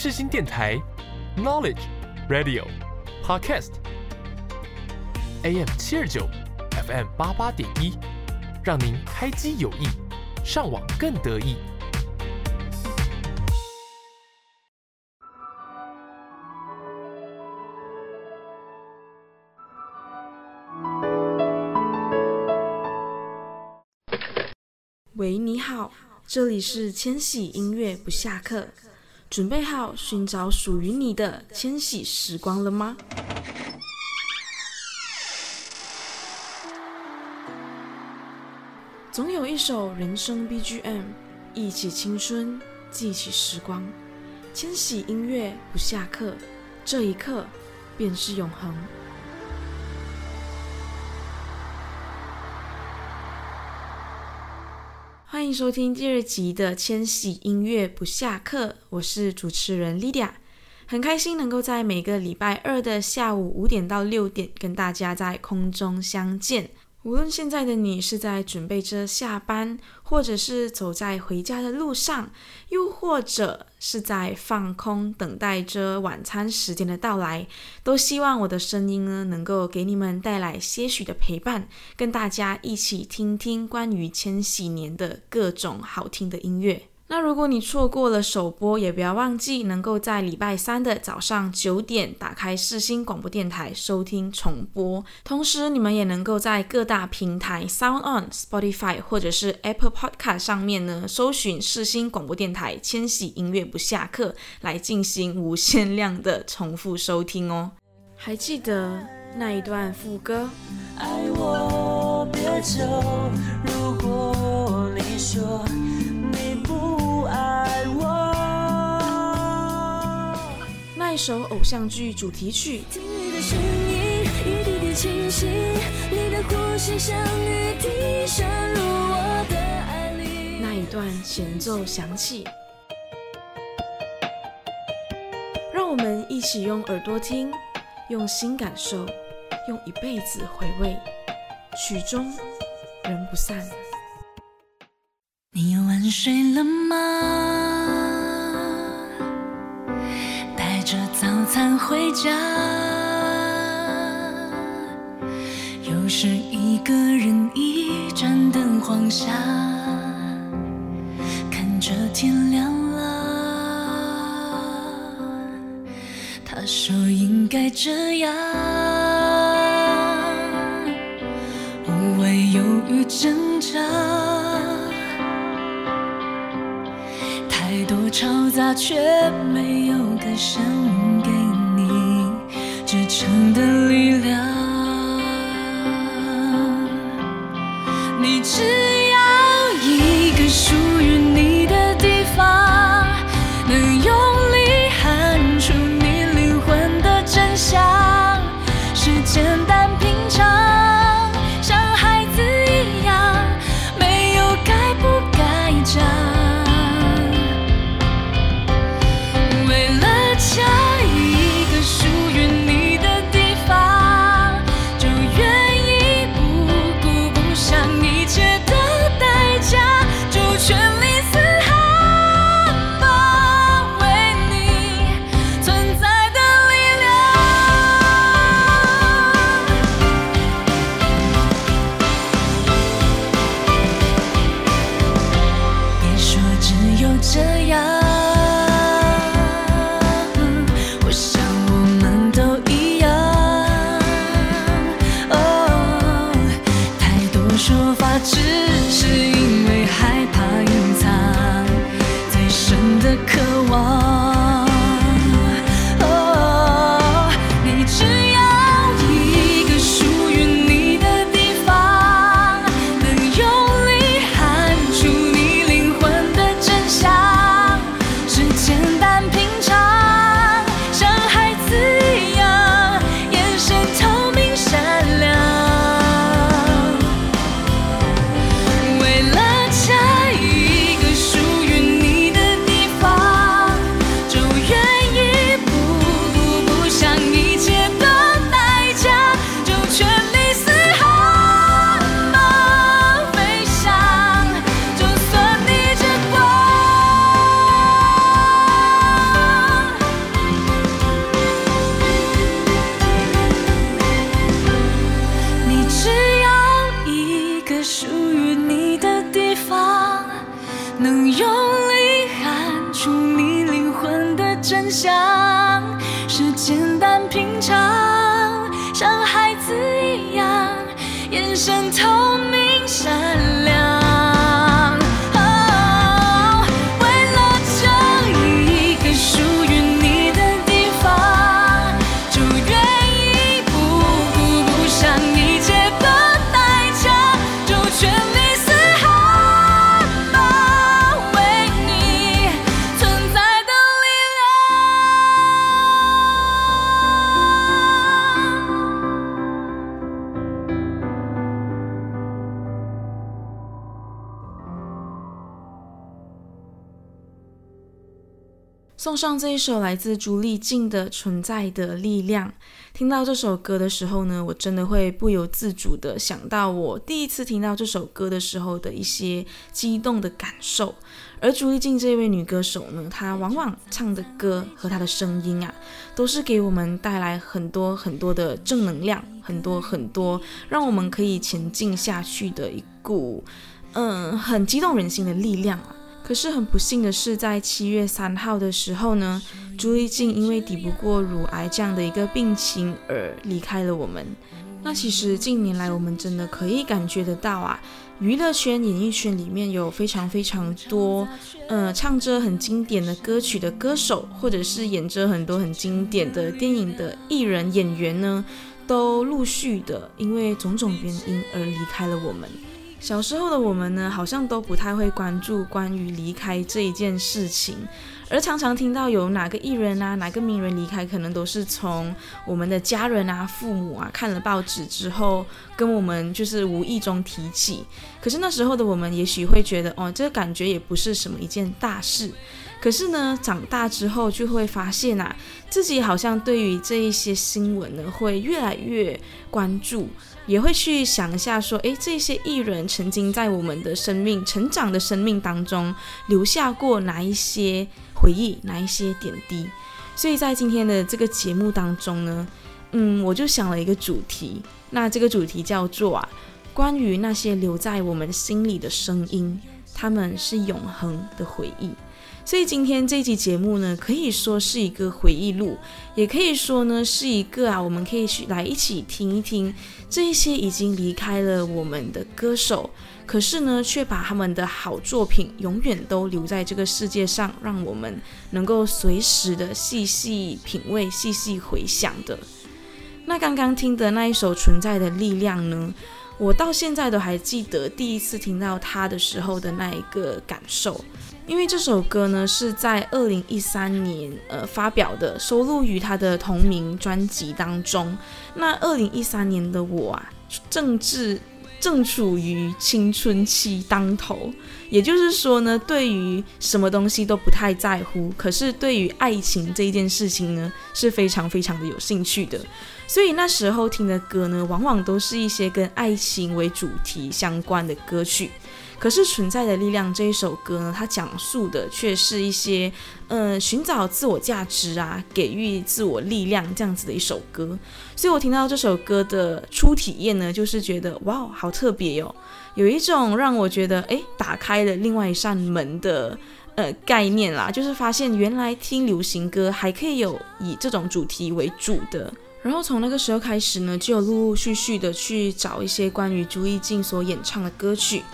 世新电台，Knowledge Radio Podcast AM 七二九 FM 八八点一，让您开机有益，上网更得意。喂，你好，这里是千禧音乐不下课，准备好寻找属于你的千禧时光了吗？总有一首人生 BGM，忆起青春，记起时光。千禧音乐不下课，这一刻便是永恒。欢迎收听第二集的《千禧音乐不下课》，我是主持人 Lydia，很开心能够在每个礼拜二的下午五点到六点跟大家在空中相见。无论现在的你是在准备着下班，或者是走在回家的路上，又或者是在放空等待着晚餐时间的到来，都希望我的声音呢能够给你们带来些许的陪伴，跟大家一起听听关于千禧年的各种好听的音乐。那如果你错过了首播，也不要忘记能够在礼拜三的早上九点打开世新广播电台收听重播。同时，你们也能够在各大平台 Sound On、Spotify 或者是 Apple Podcast 上面呢，搜寻世新广播电台千禧音乐不下课，来进行无限量的重复收听哦。还记得那一段副歌？爱我别走，如果你说首偶像剧主题曲。那一段前奏响起，让我们一起用耳朵听，用心感受，用一辈子回味，曲终人不散。你晚睡了吗？早餐回家，又是一个人一盏灯晃下，看着天亮了。他说应该这样，无谓犹豫挣扎。嘈杂，却没有歌声给你支撑的力量。你知送上这一首来自朱丽静的《存在的力量》。听到这首歌的时候呢，我真的会不由自主的想到我第一次听到这首歌的时候的一些激动的感受。而朱丽静这位女歌手呢，她往往唱的歌和她的声音啊，都是给我们带来很多很多的正能量，很多很多让我们可以前进下去的一股，嗯，很激动人心的力量啊。可是很不幸的是，在七月三号的时候呢，朱丽静因为抵不过乳癌这样的一个病情而离开了我们。那其实近年来，我们真的可以感觉得到啊，娱乐圈、演艺圈里面有非常非常多，呃，唱着很经典的歌曲的歌手，或者是演着很多很经典的电影的艺人、演员呢，都陆续的因为种种原因而离开了我们。小时候的我们呢，好像都不太会关注关于离开这一件事情，而常常听到有哪个艺人啊、哪个名人离开，可能都是从我们的家人啊、父母啊看了报纸之后，跟我们就是无意中提起。可是那时候的我们，也许会觉得，哦，这个感觉也不是什么一件大事。可是呢，长大之后就会发现啊，自己好像对于这一些新闻呢，会越来越关注。也会去想一下，说，诶，这些艺人曾经在我们的生命成长的生命当中留下过哪一些回忆，哪一些点滴。所以在今天的这个节目当中呢，嗯，我就想了一个主题，那这个主题叫做啊，关于那些留在我们心里的声音，他们是永恒的回忆。所以今天这期节目呢，可以说是一个回忆录，也可以说呢是一个啊，我们可以去来一起听一听这一些已经离开了我们的歌手，可是呢却把他们的好作品永远都留在这个世界上，让我们能够随时的细细品味、细细回想的。那刚刚听的那一首《存在的力量》呢，我到现在都还记得第一次听到它的时候的那一个感受。因为这首歌呢是在二零一三年呃发表的，收录于他的同名专辑当中。那二零一三年的我啊，正值正处于青春期当头，也就是说呢，对于什么东西都不太在乎，可是对于爱情这一件事情呢，是非常非常的有兴趣的。所以那时候听的歌呢，往往都是一些跟爱情为主题相关的歌曲。可是存在的力量这一首歌呢，它讲述的却是一些，呃，寻找自我价值啊，给予自我力量这样子的一首歌。所以我听到这首歌的初体验呢，就是觉得哇，好特别哟，有一种让我觉得诶，打开了另外一扇门的呃概念啦，就是发现原来听流行歌还可以有以这种主题为主的。然后从那个时候开始呢，就陆陆续续的去找一些关于朱丽静所演唱的歌曲。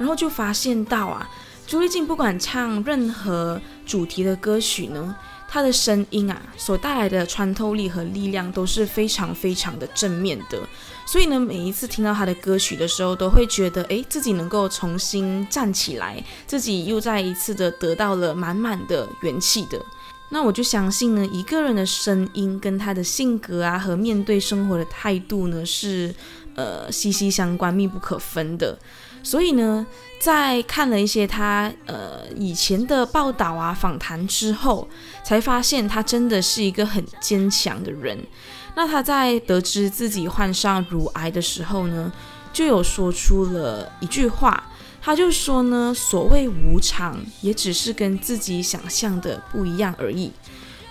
然后就发现到啊，朱丽静不管唱任何主题的歌曲呢，她的声音啊所带来的穿透力和力量都是非常非常的正面的。所以呢，每一次听到她的歌曲的时候，都会觉得诶，自己能够重新站起来，自己又再一次的得到了满满的元气的。那我就相信呢，一个人的声音跟他的性格啊和面对生活的态度呢是呃息息相关、密不可分的。所以呢，在看了一些他呃以前的报道啊、访谈之后，才发现他真的是一个很坚强的人。那他在得知自己患上乳癌的时候呢，就有说出了一句话，他就说呢：“所谓无常，也只是跟自己想象的不一样而已。”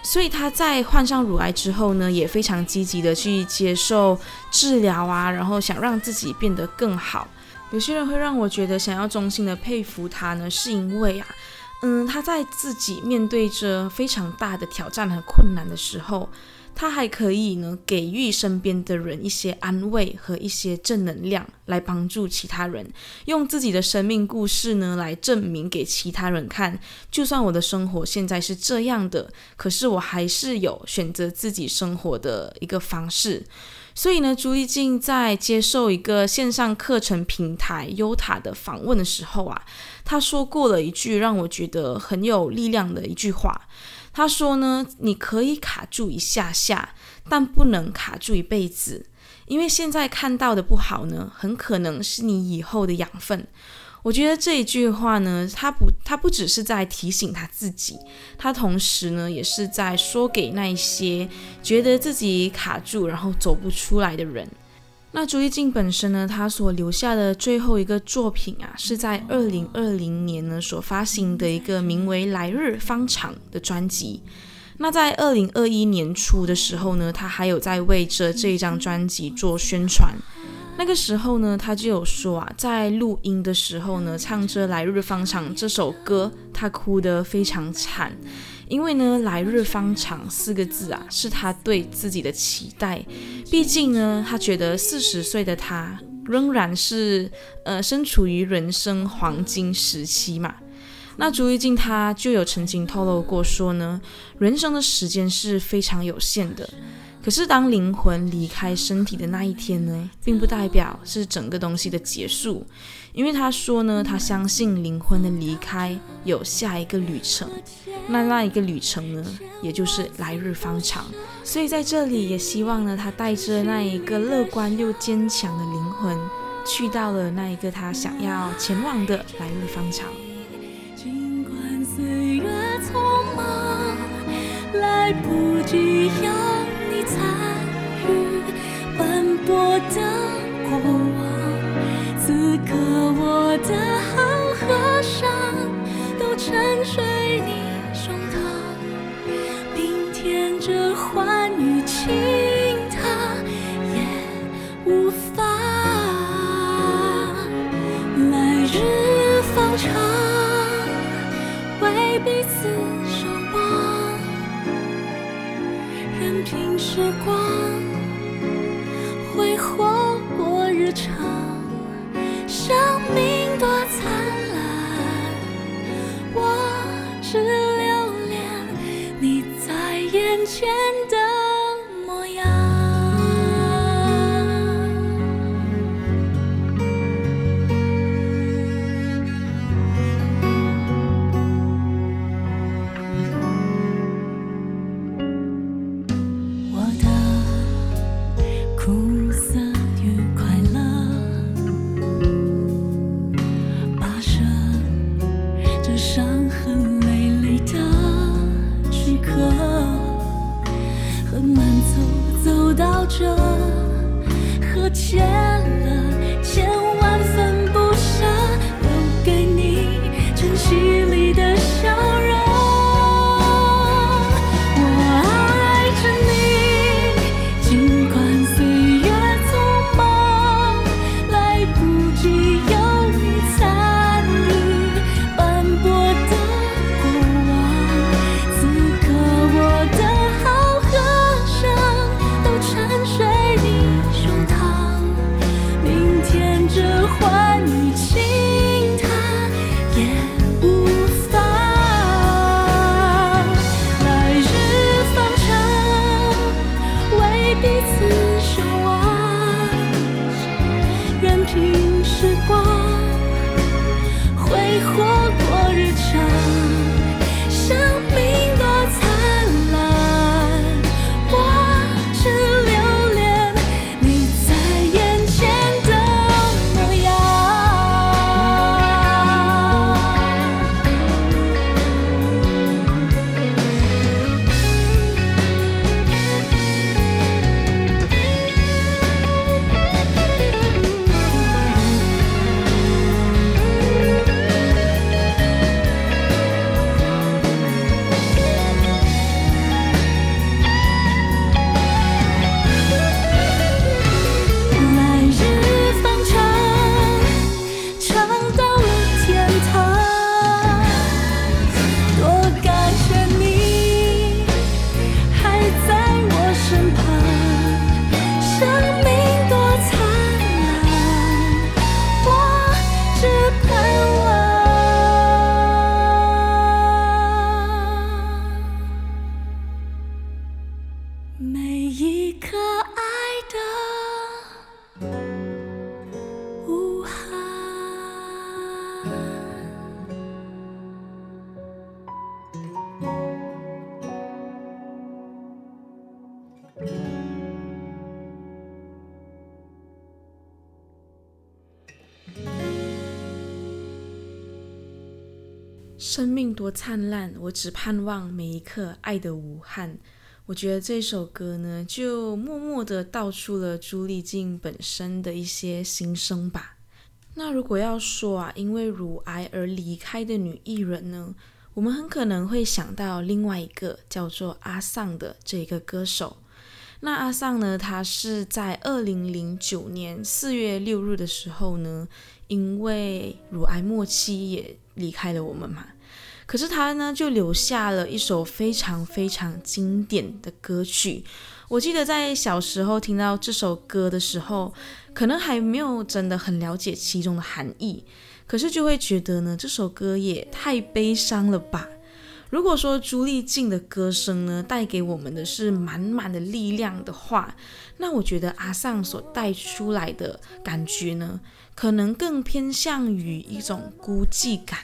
所以他在患上乳癌之后呢，也非常积极的去接受治疗啊，然后想让自己变得更好。有些人会让我觉得想要衷心的佩服他呢，是因为啊，嗯，他在自己面对着非常大的挑战和困难的时候，他还可以呢给予身边的人一些安慰和一些正能量，来帮助其他人，用自己的生命故事呢来证明给其他人看，就算我的生活现在是这样的，可是我还是有选择自己生活的一个方式。所以呢，朱丽静在接受一个线上课程平台优塔的访问的时候啊，他说过了一句让我觉得很有力量的一句话。他说呢，你可以卡住一下下，但不能卡住一辈子，因为现在看到的不好呢，很可能是你以后的养分。我觉得这一句话呢，他不，他不只是在提醒他自己，他同时呢，也是在说给那一些觉得自己卡住然后走不出来的人。那朱一静本身呢，他所留下的最后一个作品啊，是在二零二零年呢所发行的一个名为《来日方长》的专辑。那在二零二一年初的时候呢，他还有在为着这一张专辑做宣传。那个时候呢，他就有说啊，在录音的时候呢，唱着《来日方长》这首歌，他哭得非常惨，因为呢，“来日方长”四个字啊，是他对自己的期待。毕竟呢，他觉得四十岁的他仍然是呃，身处于人生黄金时期嘛。那朱一静他就有曾经透露过说呢，人生的时间是非常有限的。可是，当灵魂离开身体的那一天呢，并不代表是整个东西的结束，因为他说呢，他相信灵魂的离开有下一个旅程，那那一个旅程呢，也就是来日方长。所以在这里也希望呢，他带着那一个乐观又坚强的灵魂，去到了那一个他想要前往的来日方长。尽管岁月匆忙，来不及要。参与斑驳的过往，此刻我的好和伤都沉睡你胸膛。明天这欢愉情他也无法。来日方长，为彼此时光。挥霍过日常，生命多灿烂，我只留恋你在眼前的。生命多灿烂，我只盼望每一刻爱的无憾。我觉得这首歌呢，就默默的道出了朱丽静本身的一些心声吧。那如果要说啊，因为乳癌而离开的女艺人呢，我们很可能会想到另外一个叫做阿桑的这一个歌手。那阿桑呢，她是在二零零九年四月六日的时候呢，因为乳癌末期也离开了我们嘛。可是他呢，就留下了一首非常非常经典的歌曲。我记得在小时候听到这首歌的时候，可能还没有真的很了解其中的含义，可是就会觉得呢，这首歌也太悲伤了吧。如果说朱丽静的歌声呢，带给我们的是满满的力量的话，那我觉得阿尚所带出来的感觉呢，可能更偏向于一种孤寂感。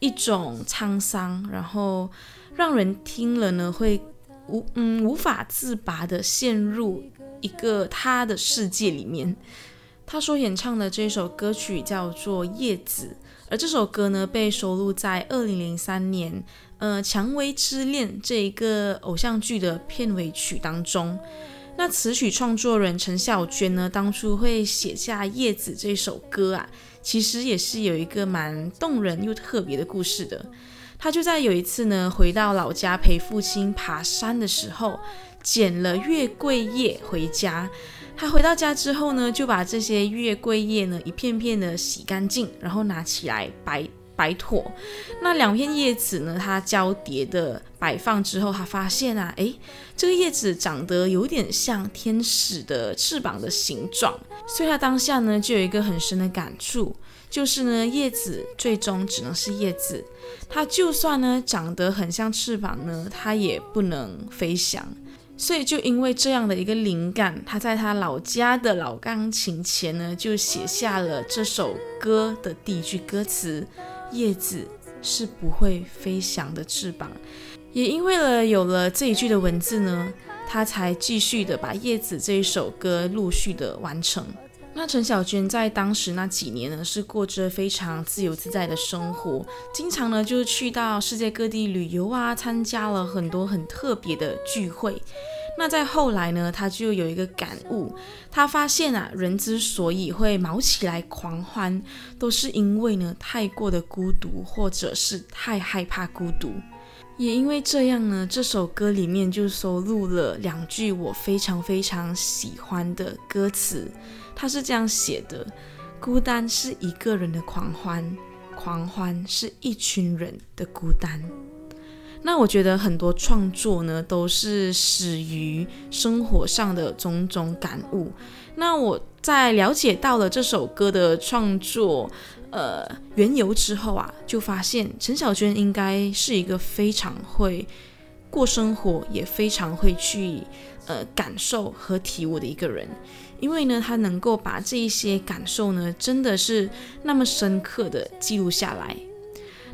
一种沧桑，然后让人听了呢会无嗯无法自拔的陷入一个他的世界里面。他所演唱的这首歌曲叫做《叶子》，而这首歌呢被收录在二零零三年呃《蔷薇之恋》这一个偶像剧的片尾曲当中。那词曲创作人陈小娟呢，当初会写下《叶子》这首歌啊。其实也是有一个蛮动人又特别的故事的。他就在有一次呢，回到老家陪父亲爬山的时候，捡了月桂叶回家。他回到家之后呢，就把这些月桂叶呢一片片的洗干净，然后拿起来摆摆妥。那两片叶子呢，它交叠的摆放之后，他发现啊，诶，这个叶子长得有点像天使的翅膀的形状。所以他当下呢，就有一个很深的感触，就是呢，叶子最终只能是叶子，它就算呢长得很像翅膀呢，它也不能飞翔。所以就因为这样的一个灵感，他在他老家的老钢琴前呢，就写下了这首歌的第一句歌词：叶子是不会飞翔的翅膀。也因为了有了这一句的文字呢。他才继续的把《叶子》这一首歌陆续的完成。那陈小娟在当时那几年呢，是过着非常自由自在的生活，经常呢就去到世界各地旅游啊，参加了很多很特别的聚会。那在后来呢，他就有一个感悟，他发现啊，人之所以会毛起来狂欢，都是因为呢太过的孤独，或者是太害怕孤独。也因为这样呢，这首歌里面就收录了两句我非常非常喜欢的歌词。他是这样写的：孤单是一个人的狂欢，狂欢是一群人的孤单。那我觉得很多创作呢，都是始于生活上的种种感悟。那我在了解到了这首歌的创作。呃，缘由之后啊，就发现陈小娟应该是一个非常会过生活，也非常会去呃感受和体悟的一个人。因为呢，她能够把这一些感受呢，真的是那么深刻的记录下来。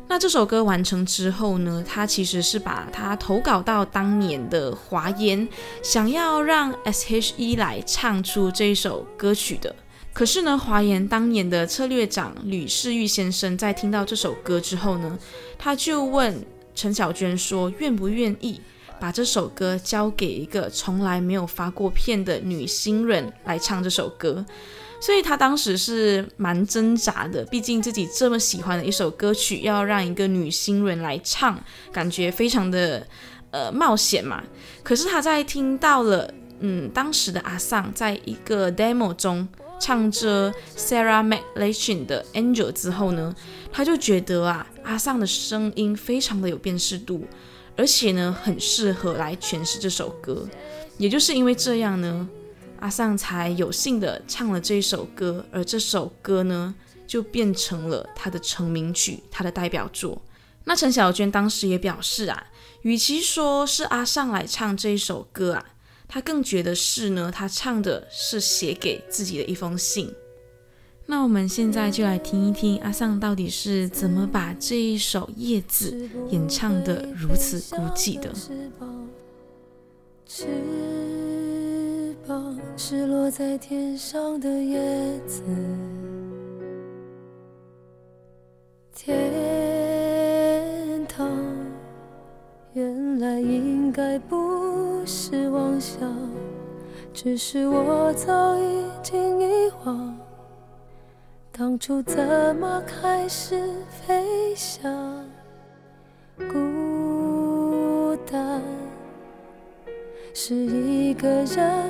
那这首歌完成之后呢，他其实是把它投稿到当年的华研，想要让 S.H.E 来唱出这首歌曲的。可是呢，华研当年的策略长吕世玉先生在听到这首歌之后呢，他就问陈小娟说：“愿不愿意把这首歌交给一个从来没有发过片的女新人来唱这首歌？”所以他当时是蛮挣扎的，毕竟自己这么喜欢的一首歌曲，要让一个女新人来唱，感觉非常的呃冒险嘛。可是他在听到了嗯当时的阿桑在一个 demo 中。唱着 Sarah m c l a c h i n 的 Angel 之后呢，他就觉得啊，阿尚的声音非常的有辨识度，而且呢，很适合来诠释这首歌。也就是因为这样呢，阿尚才有幸的唱了这首歌，而这首歌呢，就变成了他的成名曲，他的代表作。那陈小娟当时也表示啊，与其说是阿尚来唱这一首歌啊。他更觉得是呢，他唱的是写给自己的一封信。那我们现在就来听一听阿桑到底是怎么把这一首《叶子》演唱的如此孤寂的。是落在天上的叶子，天堂原来应该不是妄想，只是我早已经遗忘。当初怎么开始飞翔？孤单是一个人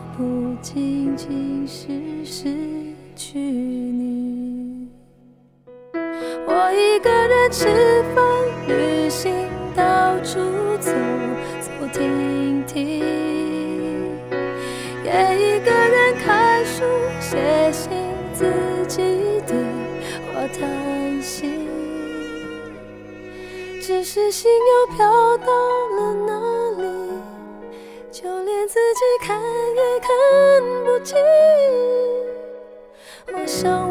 仅仅是失去你。我一个人吃饭、旅行、到处走走停停，也一个人看书、写信、自己对话、叹息。只是心又飘到了？自己看也看不清。我想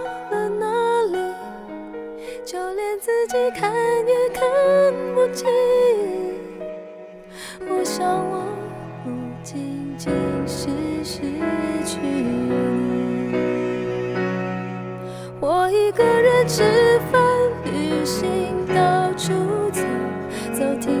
连自己看也看不清。我想我不仅仅是失去你，我一个人吃饭、旅行、到处走走停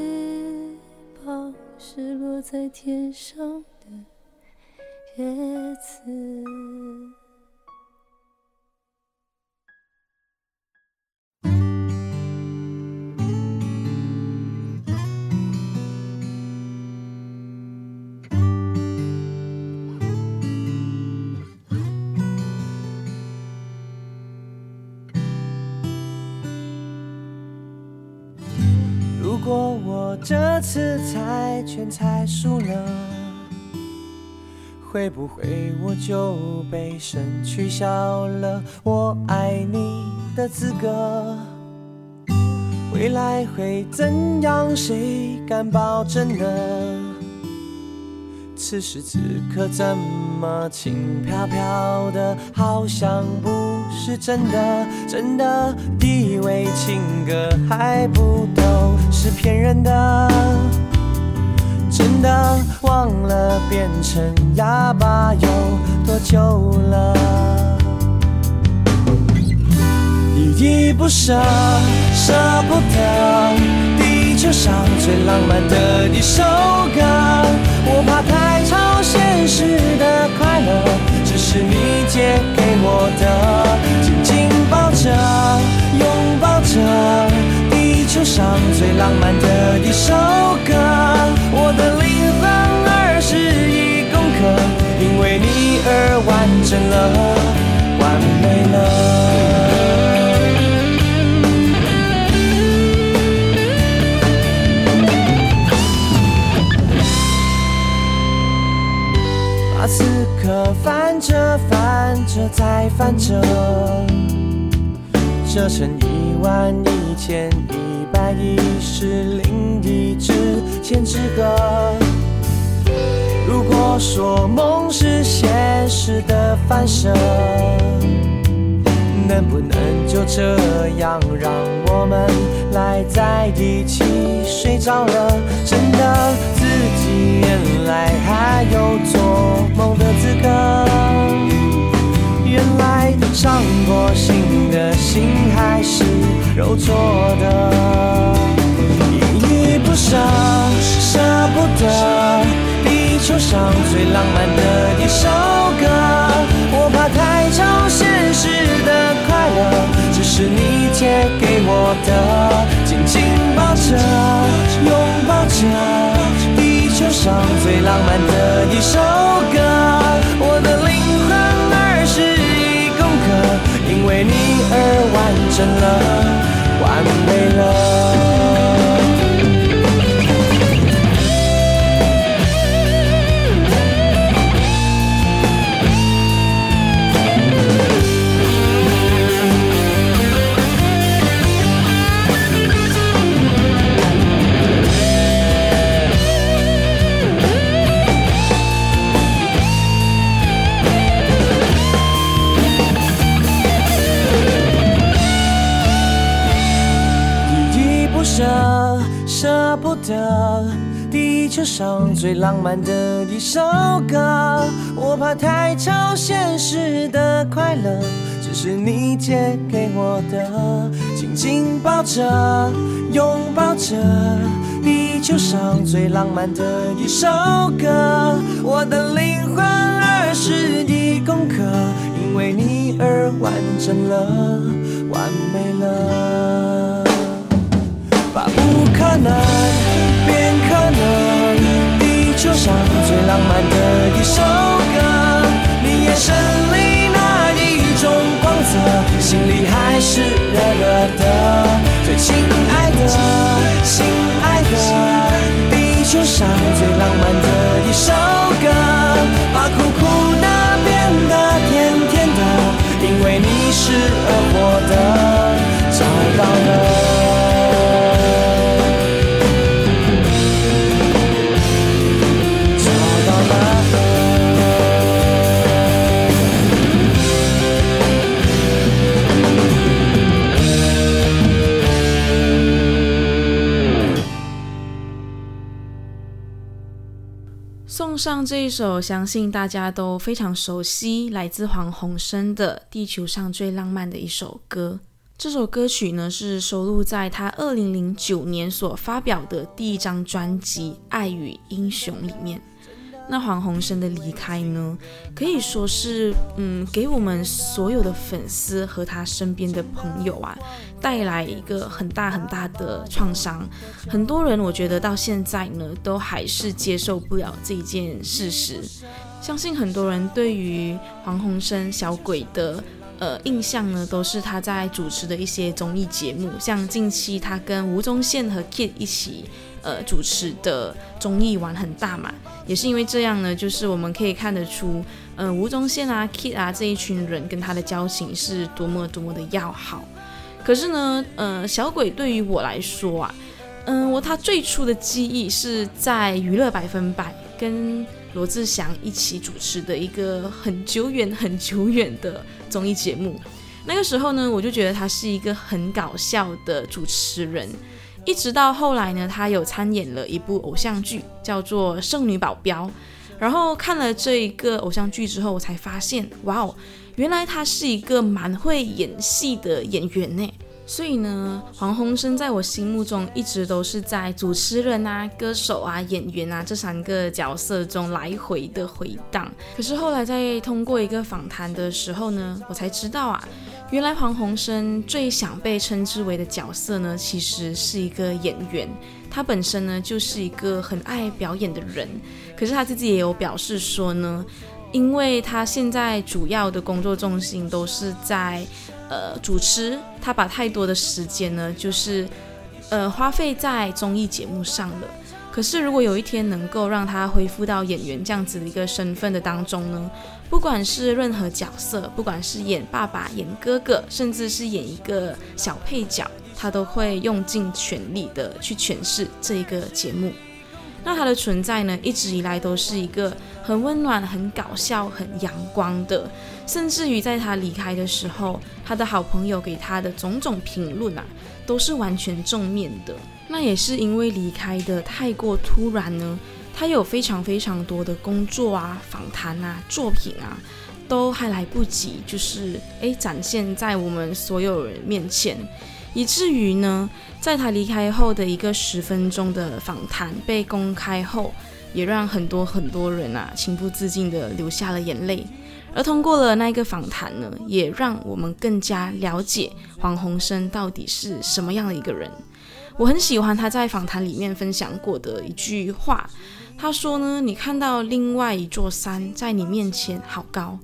是落在天上的。叶子。果我这次猜拳猜输了，会不会我就被神取消了我爱你的资格？未来会怎样？谁敢保证呢？此时此刻怎么轻飘飘的，好像不是真的，真的以为情歌还不都是骗人的，真的忘了变成哑巴有多久了，依依不舍，舍不得，地球上最浪漫的一首歌，我怕太超现实的快乐，只是你借给我的，紧紧抱着，拥抱着，球上最浪漫的一首歌，我的灵魂二十一公克，因为你而完整了，完美了。把此刻翻着翻着再翻着，折成一万一千一百一十零一只千纸鹤。如果说梦是现实的反射，能不能就这样让我们赖在一起睡着了？真的自己原来还有做梦的资格，原来伤过心的心还是肉做的，依依不舍，舍不得。地球上最浪漫的一首歌，我怕太超现实的快乐，只是你借给我的，紧紧抱着，拥抱着，地球上最浪漫的一首歌，我的灵魂，为你而完整了，完美了。最浪漫的一首歌。我怕太超现实的快乐，只是你借给我的，紧紧抱着，拥抱着，地球上最浪漫的一首歌。我的灵魂二十一公克，因为你而完整了，完美了。把不可能变可能，上最浪漫的一首歌，你眼神里那一种光泽，心里还是热热的。最亲爱的，亲爱的，地球上最浪漫的一首歌，把苦苦的变得甜甜的，因为你是而活的，上这一首，相信大家都非常熟悉，来自黄宏升的《地球上最浪漫的一首歌》。这首歌曲呢是收录在他二零零九年所发表的第一张专辑《爱与英雄》里面。那黄鸿升的离开呢，可以说是嗯，给我们所有的粉丝和他身边的朋友啊，带来一个很大很大的创伤。很多人我觉得到现在呢，都还是接受不了这一件事实。相信很多人对于黄鸿升小鬼的呃印象呢，都是他在主持的一些综艺节目，像近期他跟吴宗宪和 Kid 一起呃主持的综艺玩很大嘛，也是因为这样呢，就是我们可以看得出，呃吴宗宪啊 Kid 啊这一群人跟他的交情是多么多么的要好。可是呢，呃小鬼对于我来说啊，嗯我他最初的记忆是在娱乐百分百跟。罗志祥一起主持的一个很久远、很久远的综艺节目。那个时候呢，我就觉得他是一个很搞笑的主持人。一直到后来呢，他有参演了一部偶像剧，叫做《圣女保镖》。然后看了这一个偶像剧之后，我才发现，哇哦，原来他是一个蛮会演戏的演员呢。所以呢，黄鸿升在我心目中一直都是在主持人啊、歌手啊、演员啊这三个角色中来回的回荡。可是后来在通过一个访谈的时候呢，我才知道啊，原来黄鸿升最想被称之为的角色呢，其实是一个演员。他本身呢就是一个很爱表演的人。可是他自己也有表示说呢，因为他现在主要的工作重心都是在。呃，主持他把太多的时间呢，就是呃花费在综艺节目上了。可是如果有一天能够让他恢复到演员这样子的一个身份的当中呢，不管是任何角色，不管是演爸爸、演哥哥，甚至是演一个小配角，他都会用尽全力的去诠释这一个节目。那他的存在呢，一直以来都是一个很温暖、很搞笑、很阳光的。甚至于在他离开的时候，他的好朋友给他的种种评论啊，都是完全正面的。那也是因为离开的太过突然呢，他有非常非常多的工作啊、访谈啊、作品啊，都还来不及，就是诶展现在我们所有人面前。以至于呢，在他离开后的一个十分钟的访谈被公开后，也让很多很多人啊情不自禁的流下了眼泪。而通过了那一个访谈呢，也让我们更加了解黄鸿升到底是什么样的一个人。我很喜欢他在访谈里面分享过的一句话，他说呢：“你看到另外一座山在你面前好高，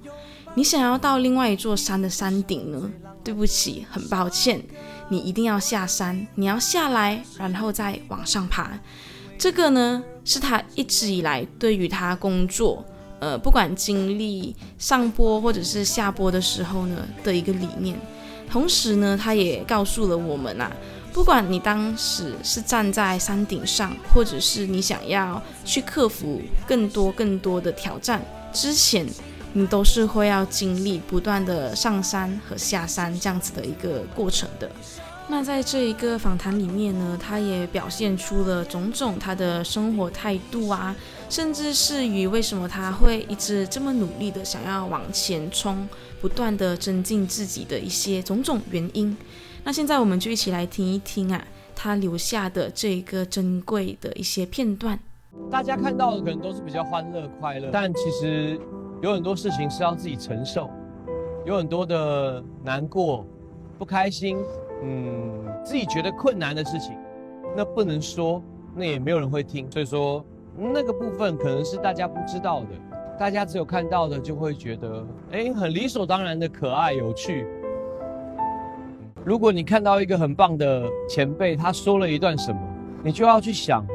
你想要到另外一座山的山顶呢？对不起，很抱歉。”你一定要下山，你要下来，然后再往上爬。这个呢，是他一直以来对于他工作，呃，不管经历上坡或者是下坡的时候呢的一个理念。同时呢，他也告诉了我们啊，不管你当时是站在山顶上，或者是你想要去克服更多更多的挑战之前。你都是会要经历不断的上山和下山这样子的一个过程的。那在这一个访谈里面呢，他也表现出了种种他的生活态度啊，甚至是于为什么他会一直这么努力的想要往前冲，不断的增进自己的一些种种原因。那现在我们就一起来听一听啊，他留下的这一个珍贵的一些片段。大家看到的可能都是比较欢乐快乐，但其实。有很多事情是要自己承受，有很多的难过、不开心，嗯，自己觉得困难的事情，那不能说，那也没有人会听。所以说，那个部分可能是大家不知道的，大家只有看到的就会觉得，哎，很理所当然的可爱有趣。如果你看到一个很棒的前辈，他说了一段什么，你就要去想，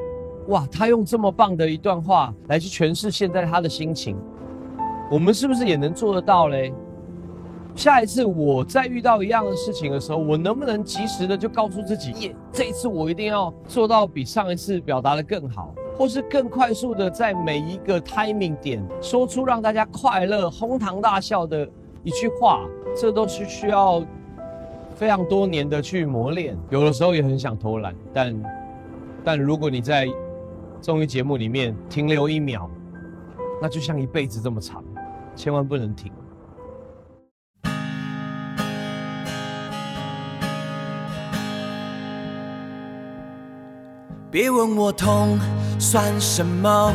哇，他用这么棒的一段话来去诠释现在他的心情。我们是不是也能做得到嘞？下一次我再遇到一样的事情的时候，我能不能及时的就告诉自己，耶，这一次我一定要做到比上一次表达的更好，或是更快速的在每一个 timing 点说出让大家快乐、哄堂大笑的一句话，这都是需要非常多年的去磨练。有的时候也很想偷懒，但但如果你在综艺节目里面停留一秒，那就像一辈子这么长。千万不能停！别问我痛算什么，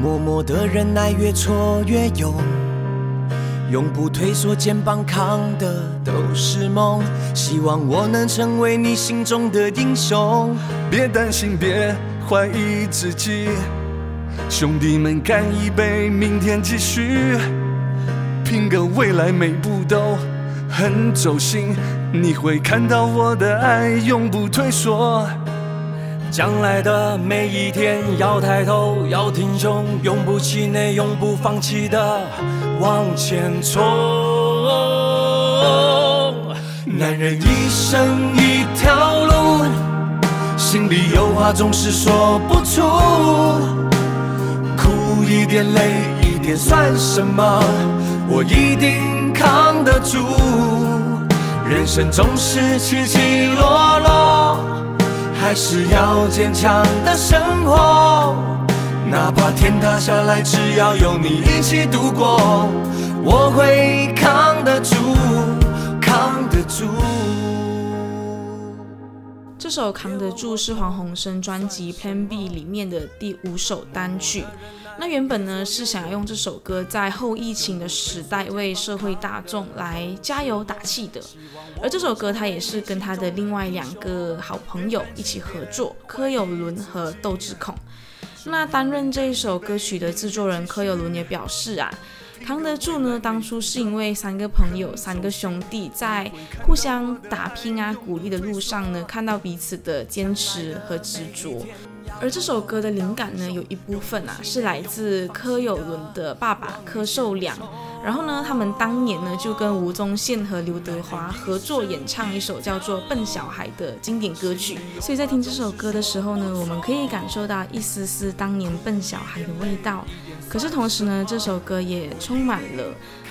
默默的忍耐，越挫越勇，永不退缩，肩膀扛的都是梦。希望我能成为你心中的英雄。别担心，别怀疑自己。兄弟们，干一杯，明天继续。拼个未来，每步都很走心。你会看到我的爱永不退缩。将来的每一天，要抬头，要挺胸，永不气馁，永不放弃的往前冲。男人一生一条路，心里有话总是说不出，苦一点，累一点算什么？我一定扛得住。人生总是起起落落。还是要坚强的生活，哪怕天塌下来，只要有你一起度过，我会扛得住，扛得住。这首《扛得住》是黄宏生专辑《Plan B》里面的第五首单曲。那原本呢是想要用这首歌在后疫情的时代为社会大众来加油打气的，而这首歌他也是跟他的另外两个好朋友一起合作，柯有伦和窦智孔。那担任这一首歌曲的制作人柯有伦也表示啊，扛得住呢，当初是因为三个朋友、三个兄弟在互相打拼啊、鼓励的路上呢，看到彼此的坚持和执着。而这首歌的灵感呢，有一部分啊是来自柯有伦的爸爸柯受良。然后呢，他们当年呢就跟吴宗宪和刘德华合作演唱一首叫做《笨小孩》的经典歌曲。所以在听这首歌的时候呢，我们可以感受到一丝丝当年笨小孩的味道。可是同时呢，这首歌也充满了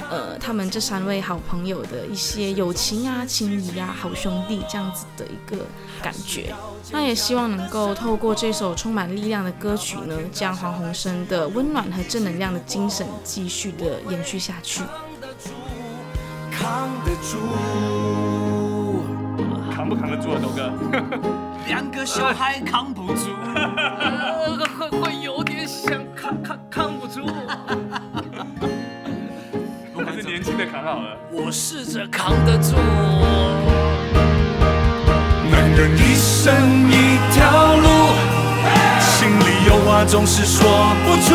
呃他们这三位好朋友的一些友情啊、情谊啊、好兄弟这样子的一个感觉。那也希望能够透过这首充满力量的歌曲呢，将黄鸿升的温暖和正能量的精神继续的延续下去。扛得住，扛不扛得住啊，豆哥？两个小孩扛不住，会会有点想扛扛扛不住。我还是年轻的扛好了。我试着扛得住。人一生一条路，心里有话总是说不出，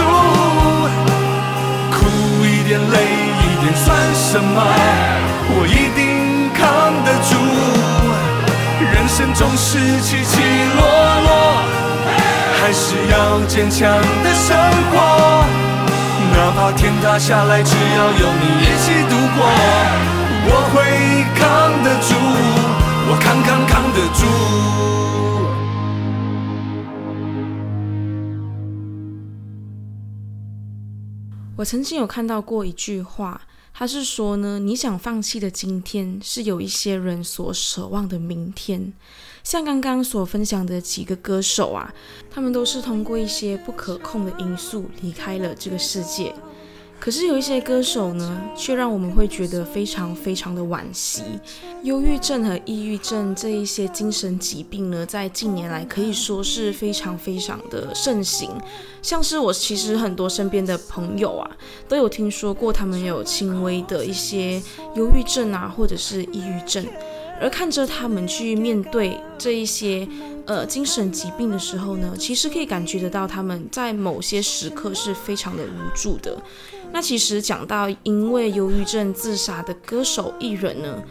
苦一点，累一点算什么？我一定扛得住。人生总是起起落落，还是要坚强的生活。哪怕天塌下来，只要有你一起度过，我会扛得住，我扛扛扛得住。我曾经有看到过一句话，他是说呢，你想放弃的今天，是有一些人所奢望的明天。像刚刚所分享的几个歌手啊，他们都是通过一些不可控的因素离开了这个世界。可是有一些歌手呢，却让我们会觉得非常非常的惋惜。忧郁症和抑郁症这一些精神疾病呢，在近年来可以说是非常非常的盛行。像是我其实很多身边的朋友啊，都有听说过他们有轻微的一些忧郁症啊，或者是抑郁症。而看着他们去面对这一些呃精神疾病的时候呢，其实可以感觉得到他们在某些时刻是非常的无助的。那其实讲到因为忧郁症自杀的歌手艺人呢，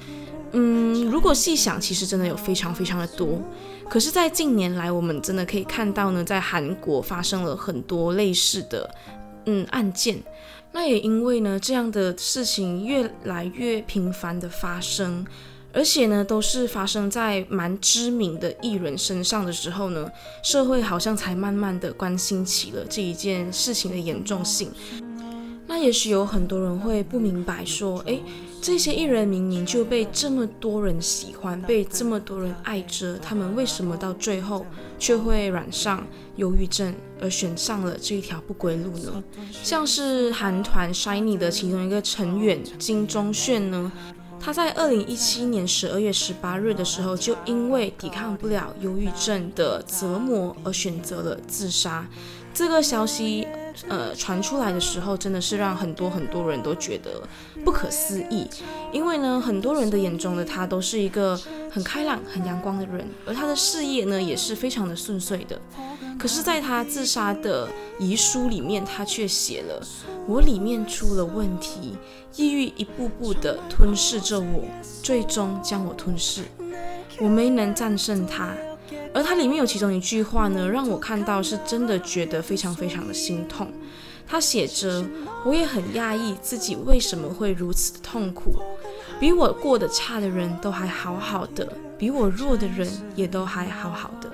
嗯，如果细想，其实真的有非常非常的多。可是，在近年来，我们真的可以看到呢，在韩国发生了很多类似的嗯案件。那也因为呢，这样的事情越来越频繁的发生。而且呢，都是发生在蛮知名的艺人身上的时候呢，社会好像才慢慢的关心起了这一件事情的严重性。那也许有很多人会不明白，说，诶，这些艺人明明就被这么多人喜欢，被这么多人爱着，他们为什么到最后却会染上忧郁症，而选上了这一条不归路呢？像是韩团 SHINee 的其中一个成员金钟铉呢？他在二零一七年十二月十八日的时候，就因为抵抗不了忧郁症的折磨而选择了自杀。这个消息，呃，传出来的时候，真的是让很多很多人都觉得不可思议。因为呢，很多人的眼中的他都是一个很开朗、很阳光的人，而他的事业呢，也是非常的顺遂的。可是，在他自杀的遗书里面，他却写了：“我里面出了问题，抑郁一步步的吞噬着我，最终将我吞噬。我没能战胜它，而它里面有其中一句话呢，让我看到是真的觉得非常非常的心痛。他写着：“我也很讶异自己为什么会如此的痛苦，比我过得差的人都还好好的，比我弱的人也都还好好的。”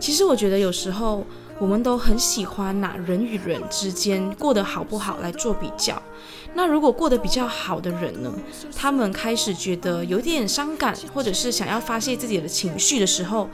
其实我觉得有时候。我们都很喜欢拿人与人之间过得好不好来做比较。那如果过得比较好的人呢？他们开始觉得有点伤感，或者是想要发泄自己的情绪的时候。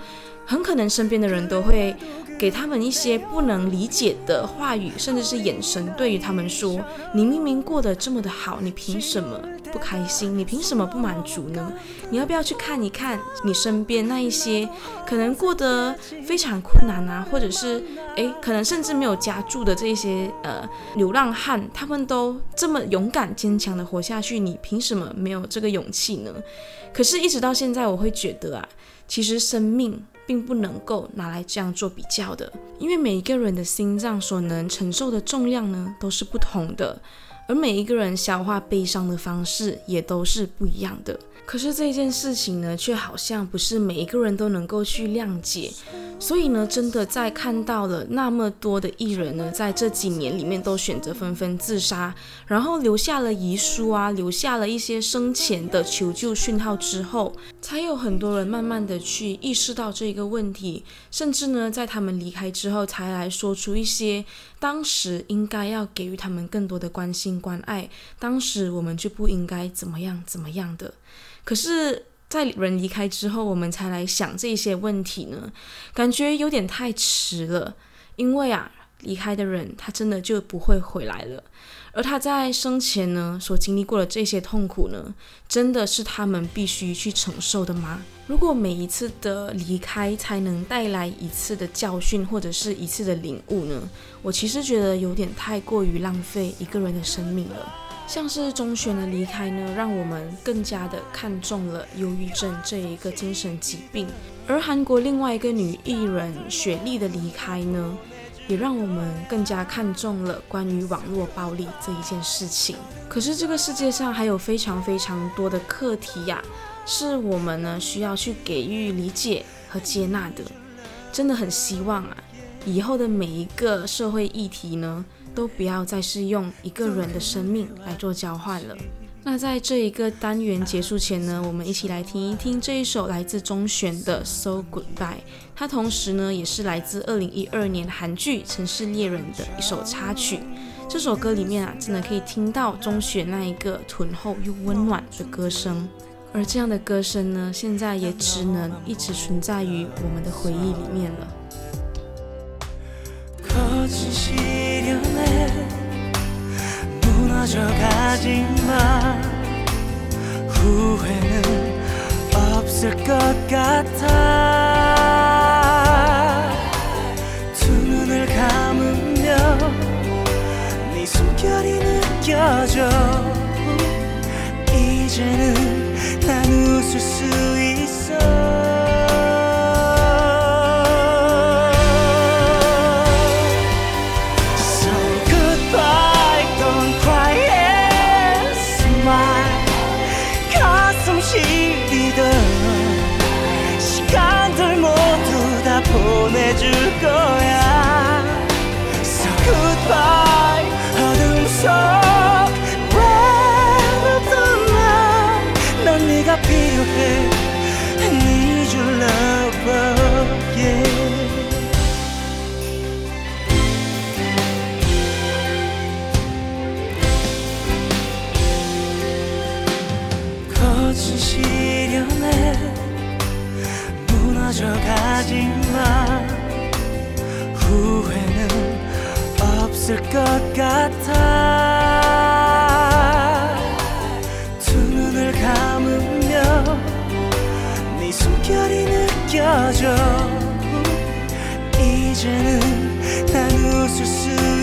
很可能身边的人都会给他们一些不能理解的话语，甚至是眼神，对于他们说：“你明明过得这么的好，你凭什么不开心？你凭什么不满足呢？你要不要去看一看你身边那一些可能过得非常困难啊，或者是诶，可能甚至没有家住的这些呃流浪汉，他们都这么勇敢坚强的活下去，你凭什么没有这个勇气呢？可是，一直到现在，我会觉得啊，其实生命。并不能够拿来这样做比较的，因为每一个人的心脏所能承受的重量呢都是不同的，而每一个人消化悲伤的方式也都是不一样的。可是这件事情呢，却好像不是每一个人都能够去谅解。所以呢，真的在看到了那么多的艺人呢，在这几年里面都选择纷纷自杀，然后留下了遗书啊，留下了一些生前的求救讯号之后，才有很多人慢慢的去意识到这个问题，甚至呢，在他们离开之后，才来说出一些当时应该要给予他们更多的关心关爱，当时我们就不应该怎么样怎么样的。可是。在人离开之后，我们才来想这些问题呢，感觉有点太迟了。因为啊，离开的人他真的就不会回来了，而他在生前呢所经历过的这些痛苦呢，真的是他们必须去承受的吗？如果每一次的离开才能带来一次的教训或者是一次的领悟呢？我其实觉得有点太过于浪费一个人的生命了。像是钟铉的离开呢，让我们更加的看重了忧郁症这一个精神疾病；而韩国另外一个女艺人雪莉的离开呢，也让我们更加看重了关于网络暴力这一件事情。可是这个世界上还有非常非常多的课题呀，是我们呢需要去给予理解和接纳的。真的很希望啊，以后的每一个社会议题呢。都不要再是用一个人的生命来做交换了。那在这一个单元结束前呢，我们一起来听一听这一首来自钟铉的《So Goodbye》。它同时呢，也是来自二零一二年韩剧《城市猎人》的一首插曲。这首歌里面啊，真的可以听到钟铉那一个醇厚又温暖的歌声。而这样的歌声呢，现在也只能一直存在于我们的回忆里面了。 시련에 무너져가지만 후회는 없을 것 같아. 두 눈을 감으면 네 숨결이 느껴져. 이제는 난 웃을 수 있어 숨결이 느껴져. 이제는 난 웃을 수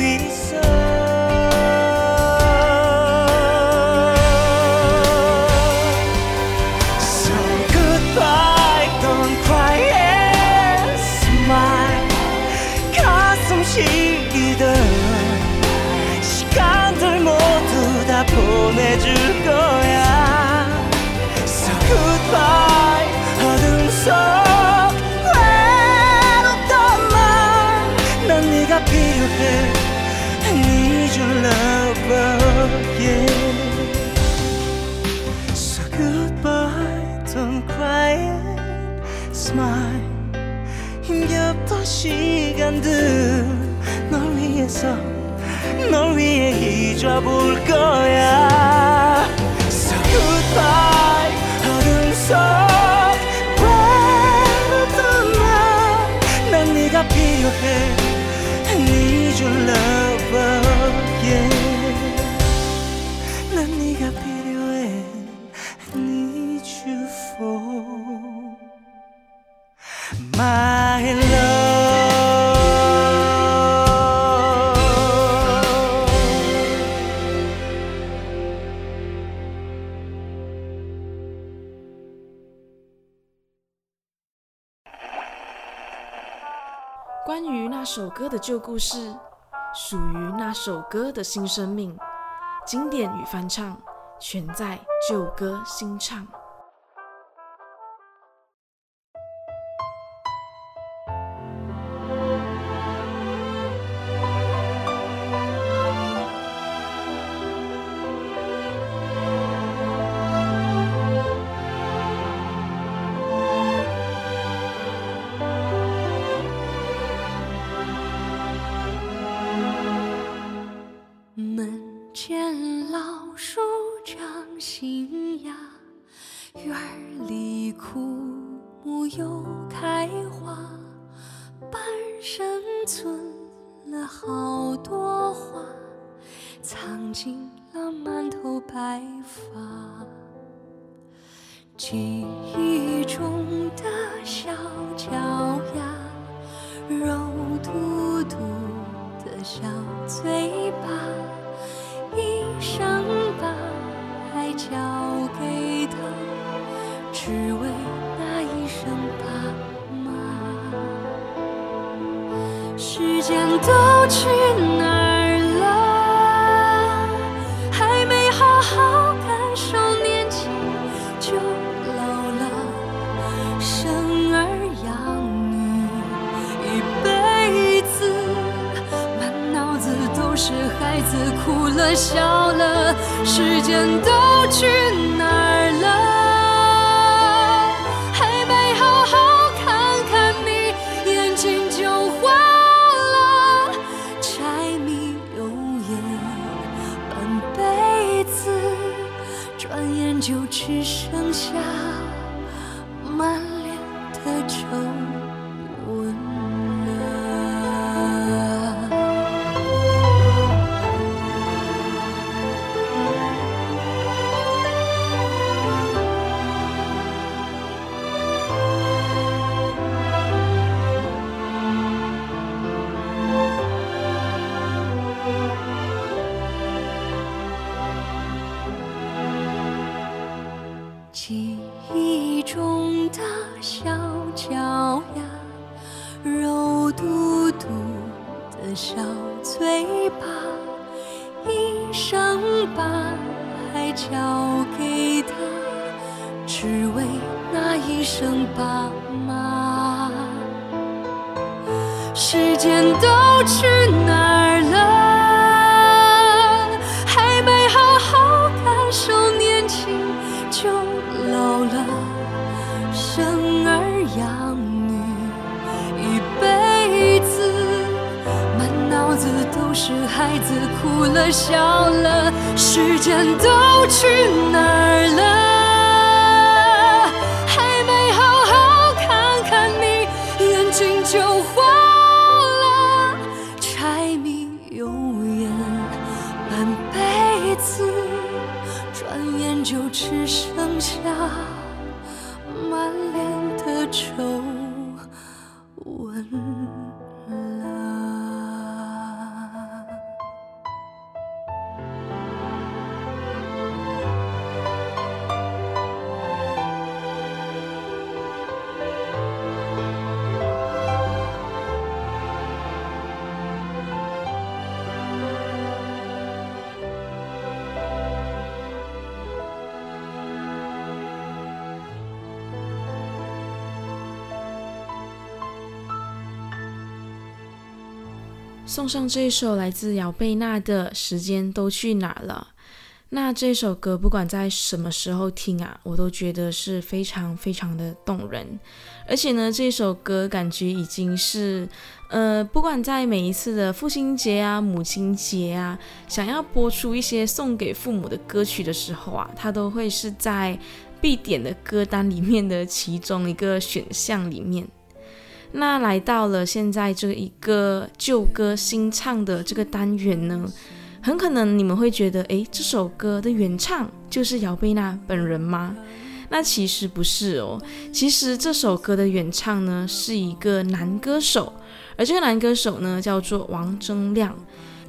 잡을 거야. 旧故事属于那首歌的新生命经典与翻唱全在旧歌新唱。见都去送上这一首来自姚贝娜的《时间都去哪了》。那这首歌不管在什么时候听啊，我都觉得是非常非常的动人。而且呢，这首歌感觉已经是，呃，不管在每一次的父亲节啊、母亲节啊，想要播出一些送给父母的歌曲的时候啊，它都会是在必点的歌单里面的其中一个选项里面。那来到了现在这一个旧歌新唱的这个单元呢？很可能你们会觉得，诶，这首歌的原唱就是姚贝娜本人吗？那其实不是哦。其实这首歌的原唱呢是一个男歌手，而这个男歌手呢叫做王铮亮。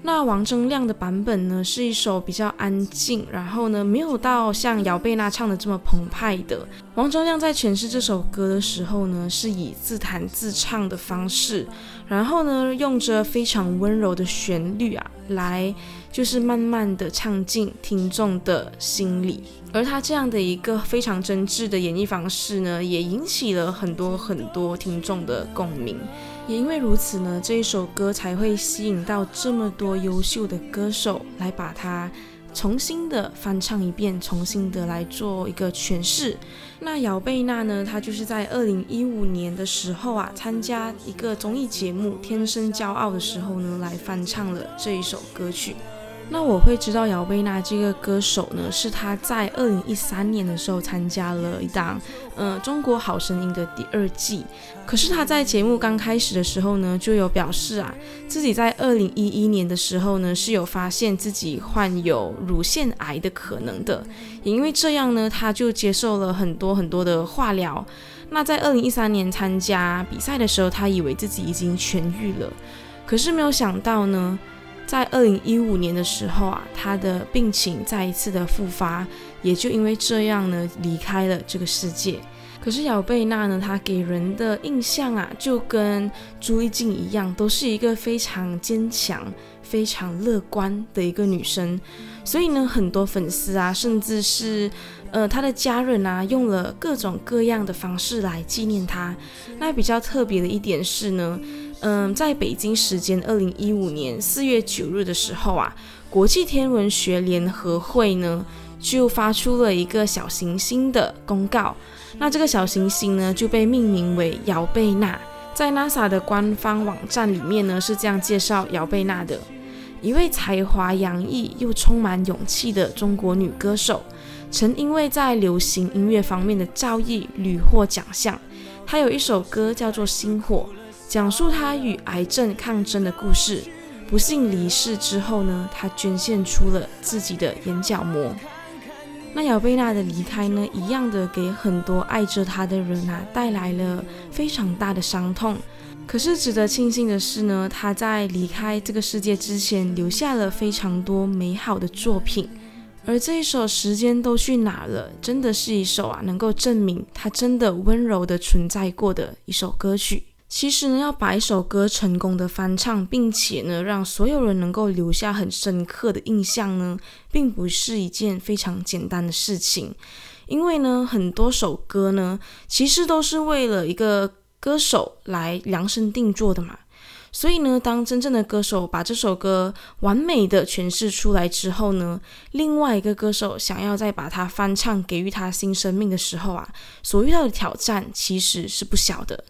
那王铮亮的版本呢，是一首比较安静，然后呢，没有到像姚贝娜唱的这么澎湃的。王铮亮在诠释这首歌的时候呢，是以自弹自唱的方式，然后呢，用着非常温柔的旋律啊，来就是慢慢的唱进听众的心里。而他这样的一个非常真挚的演绎方式呢，也引起了很多很多听众的共鸣。也因为如此呢，这一首歌才会吸引到这么多优秀的歌手来把它重新的翻唱一遍，重新的来做一个诠释。那姚贝娜呢，她就是在二零一五年的时候啊，参加一个综艺节目《天生骄傲》的时候呢，来翻唱了这一首歌曲。那我会知道姚贝娜这个歌手呢，是她在二零一三年的时候参加了一档，呃，中国好声音的第二季。可是她在节目刚开始的时候呢，就有表示啊，自己在二零一一年的时候呢，是有发现自己患有乳腺癌的可能的。也因为这样呢，她就接受了很多很多的化疗。那在二零一三年参加比赛的时候，她以为自己已经痊愈了，可是没有想到呢。在二零一五年的时候啊，他的病情再一次的复发，也就因为这样呢，离开了这个世界。可是姚贝娜呢，她给人的印象啊，就跟朱丽静一样，都是一个非常坚强、非常乐观的一个女生。所以呢，很多粉丝啊，甚至是呃她的家人啊，用了各种各样的方式来纪念她。那比较特别的一点是呢。嗯，在北京时间二零一五年四月九日的时候啊，国际天文学联合会呢就发出了一个小行星的公告。那这个小行星呢就被命名为姚贝娜。在 NASA 的官方网站里面呢是这样介绍姚贝娜的：一位才华洋溢又充满勇气的中国女歌手，曾因为在流行音乐方面的造诣屡获奖项。她有一首歌叫做《星火》。讲述他与癌症抗争的故事。不幸离世之后呢，他捐献出了自己的眼角膜。那姚贝娜的离开呢，一样的给很多爱着她的人啊带来了非常大的伤痛。可是值得庆幸的是呢，她在离开这个世界之前，留下了非常多美好的作品。而这一首《时间都去哪了》，真的是一首啊，能够证明她真的温柔的存在过的一首歌曲。其实呢，要把一首歌成功的翻唱，并且呢，让所有人能够留下很深刻的印象呢，并不是一件非常简单的事情。因为呢，很多首歌呢，其实都是为了一个歌手来量身定做的嘛。所以呢，当真正的歌手把这首歌完美的诠释出来之后呢，另外一个歌手想要再把它翻唱，给予它新生命的时候啊，所遇到的挑战其实是不小的。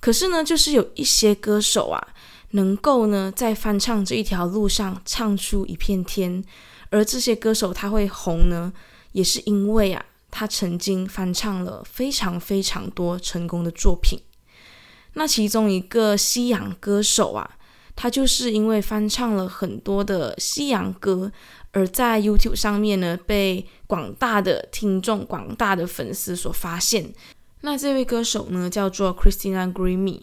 可是呢，就是有一些歌手啊，能够呢在翻唱这一条路上唱出一片天，而这些歌手他会红呢，也是因为啊，他曾经翻唱了非常非常多成功的作品。那其中一个西洋歌手啊，他就是因为翻唱了很多的西洋歌，而在 YouTube 上面呢，被广大的听众、广大的粉丝所发现。那这位歌手呢，叫做 Christina Grimmie。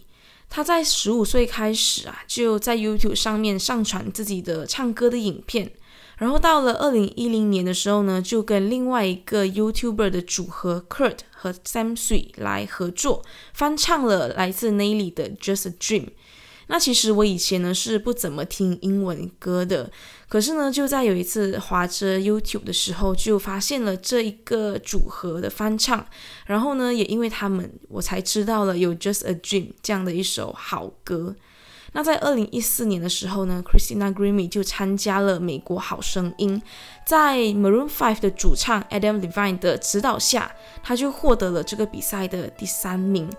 她在十五岁开始啊，就在 YouTube 上面上传自己的唱歌的影片。然后到了二零一零年的时候呢，就跟另外一个 YouTuber 的组合 Kurt 和 Sam Sui 来合作，翻唱了来自 Nelly 的 Just a Dream。那其实我以前呢是不怎么听英文歌的，可是呢就在有一次滑着 YouTube 的时候，就发现了这一个组合的翻唱，然后呢也因为他们，我才知道了有 Just a Dream 这样的一首好歌。那在二零一四年的时候呢，Christina Grimmie 就参加了美国好声音，在 Maroon Five 的主唱 Adam Levine 的指导下，他就获得了这个比赛的第三名，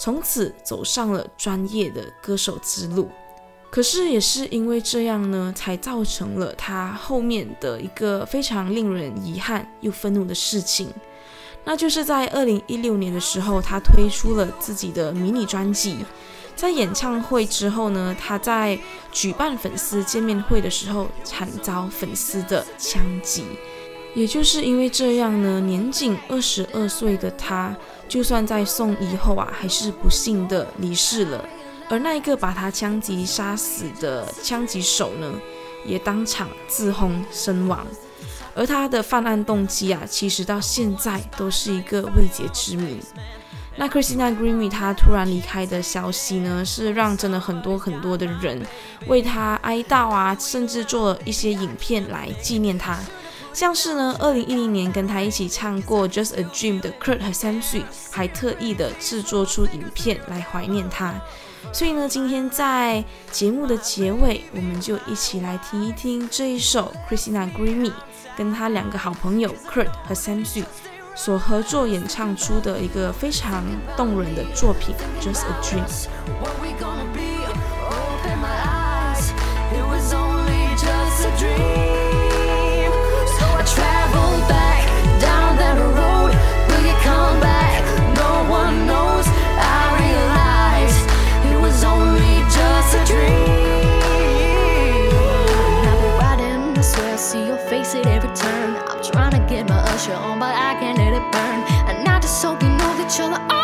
从此走上了专业的歌手之路。可是也是因为这样呢，才造成了他后面的一个非常令人遗憾又愤怒的事情。那就是在二零一六年的时候，他推出了自己的迷你专辑。在演唱会之后呢，他在举办粉丝见面会的时候，惨遭粉丝的枪击。也就是因为这样呢，年仅二十二岁的他，就算在送医后啊，还是不幸的离世了。而那一个把他枪击杀死的枪击手呢，也当场自轰身亡。而他的犯案动机啊，其实到现在都是一个未解之谜。那 Christina Grimmie 她突然离开的消息呢，是让真的很多很多的人为他哀悼啊，甚至做了一些影片来纪念他。像是呢，二零一零年跟他一起唱过《Just a Dream》的 Kurt 和 Sam s 还特意的制作出影片来怀念他。所以呢，今天在节目的结尾，我们就一起来听一听这一首 Christina Grimmie。跟他两个好朋友 Kurt 和 Sam Xu 所合作演唱出的一个非常动人的作品《Just a Dream》。just a dream. I've been riding, I swear I see your face at every turn. I'm trying to get my usher on, but I can't let it burn. And I just hope you know that you're the only